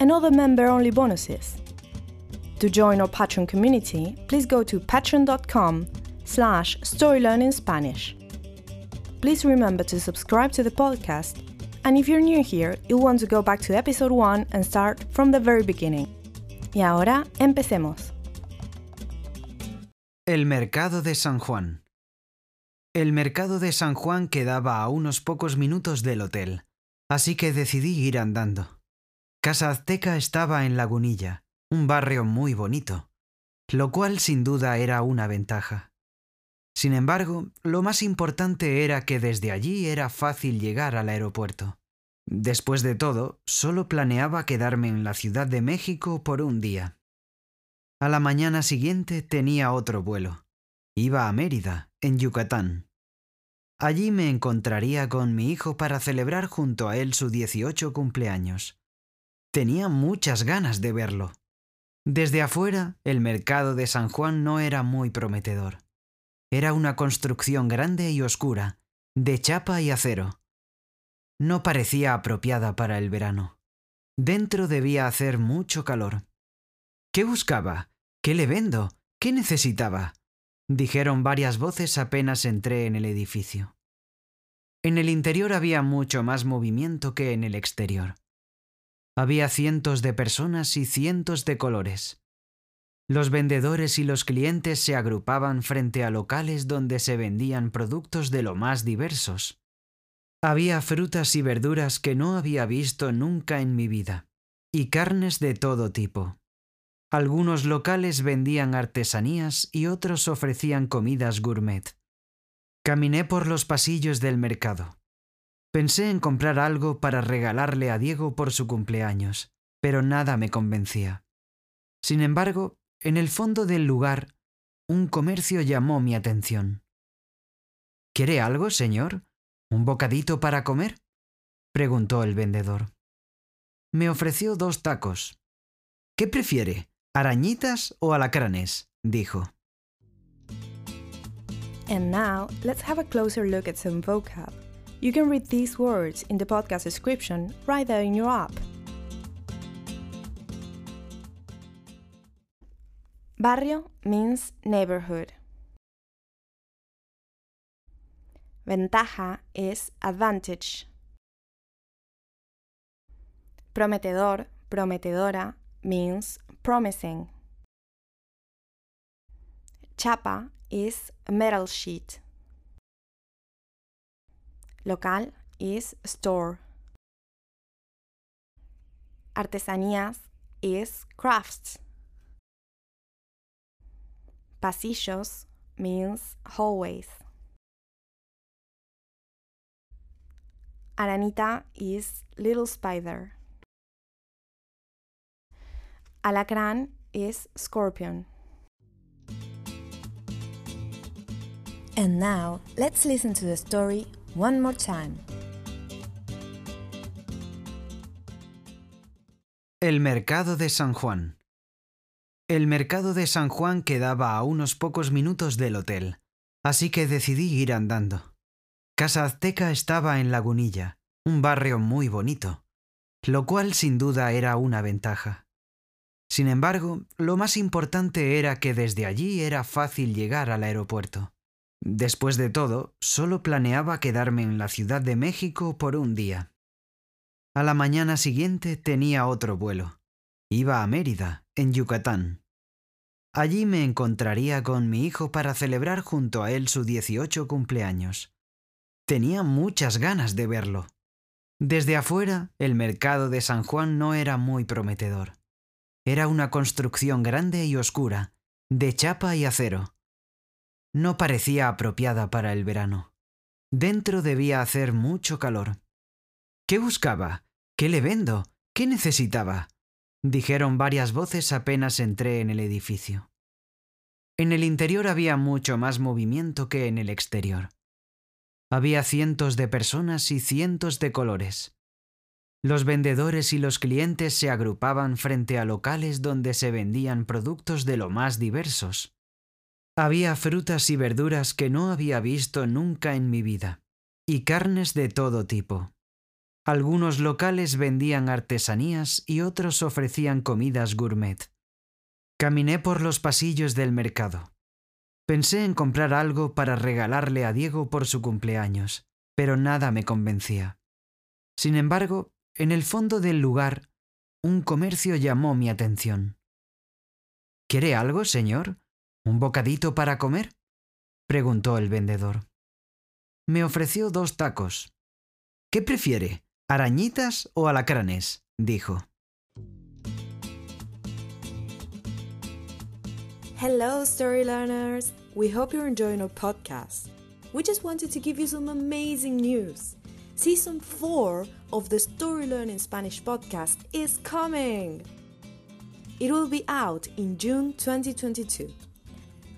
and other member-only bonuses. To join our Patreon community, please go to patreon.com slash storylearningspanish. Please remember to subscribe to the podcast, and if you're new here, you'll want to go back to episode 1 and start from the very beginning. Y ahora, empecemos. El Mercado de San Juan. El Mercado de San Juan quedaba a unos pocos minutos del hotel, así que decidí ir andando. Casa Azteca estaba en Lagunilla, un barrio muy bonito, lo cual sin duda era una ventaja. Sin embargo, lo más importante era que desde allí era fácil llegar al aeropuerto. Después de todo, solo planeaba quedarme en la Ciudad de México por un día. A la mañana siguiente tenía otro vuelo. Iba a Mérida, en Yucatán. Allí me encontraría con mi hijo para celebrar junto a él su 18 cumpleaños. Tenía muchas ganas de verlo. Desde afuera, el mercado de San Juan no era muy prometedor. Era una construcción grande y oscura, de chapa y acero. No parecía apropiada para el verano. Dentro debía hacer mucho calor. ¿Qué buscaba? ¿Qué le vendo? ¿Qué necesitaba? dijeron varias voces apenas entré en el edificio. En el interior había mucho más movimiento que en el exterior. Había cientos de personas y cientos de colores. Los vendedores y los clientes se agrupaban frente a locales donde se vendían productos de lo más diversos. Había frutas y verduras que no había visto nunca en mi vida, y carnes de todo tipo. Algunos locales vendían artesanías y otros ofrecían comidas gourmet. Caminé por los pasillos del mercado. Pensé en comprar algo para regalarle a Diego por su cumpleaños, pero nada me convencía. Sin embargo, en el fondo del lugar, un comercio llamó mi atención. ¿Quiere algo, señor? ¿Un bocadito para comer? preguntó el vendedor. Me ofreció dos tacos. ¿Qué prefiere, arañitas o alacranes? dijo. And now, let's have a closer look at some vocab. You can read these words in the podcast description right there in your app. Barrio means neighborhood. Ventaja is advantage. Prometedor, prometedora means promising. Chapa is a metal sheet. Local is store. Artesanías is crafts. Pasillos means hallways. Aranita is little spider. Alacrán is scorpion. And now, let's listen to the story one more time. El Mercado de San Juan. El Mercado de San Juan quedaba a unos pocos minutos del hotel, así que decidí ir andando. Casa Azteca estaba en Lagunilla, un barrio muy bonito, lo cual sin duda era una ventaja. Sin embargo, lo más importante era que desde allí era fácil llegar al aeropuerto. Después de todo, solo planeaba quedarme en la Ciudad de México por un día. A la mañana siguiente tenía otro vuelo. Iba a Mérida, en Yucatán. Allí me encontraría con mi hijo para celebrar junto a él su 18 cumpleaños. Tenía muchas ganas de verlo. Desde afuera, el mercado de San Juan no era muy prometedor. Era una construcción grande y oscura, de chapa y acero. No parecía apropiada para el verano. Dentro debía hacer mucho calor. ¿Qué buscaba? ¿Qué le vendo? ¿Qué necesitaba? dijeron varias voces apenas entré en el edificio. En el interior había mucho más movimiento que en el exterior. Había cientos de personas y cientos de colores. Los vendedores y los clientes se agrupaban frente a locales donde se vendían productos de lo más diversos. Había frutas y verduras que no había visto nunca en mi vida, y carnes de todo tipo. Algunos locales vendían artesanías y otros ofrecían comidas gourmet. Caminé por los pasillos del mercado. Pensé en comprar algo para regalarle a Diego por su cumpleaños, pero nada me convencía. Sin embargo, en el fondo del lugar, un comercio llamó mi atención. ¿Quiere algo, señor? ¿Un bocadito para comer? preguntó el vendedor. Me ofreció dos tacos. ¿Qué prefiere? ¿Arañitas o alacranes? dijo. Hello, story learners! We hope you're enjoying our podcast. We just wanted to give you some amazing news. Season 4 of the Story Learning Spanish podcast is coming! It will be out in June 2022.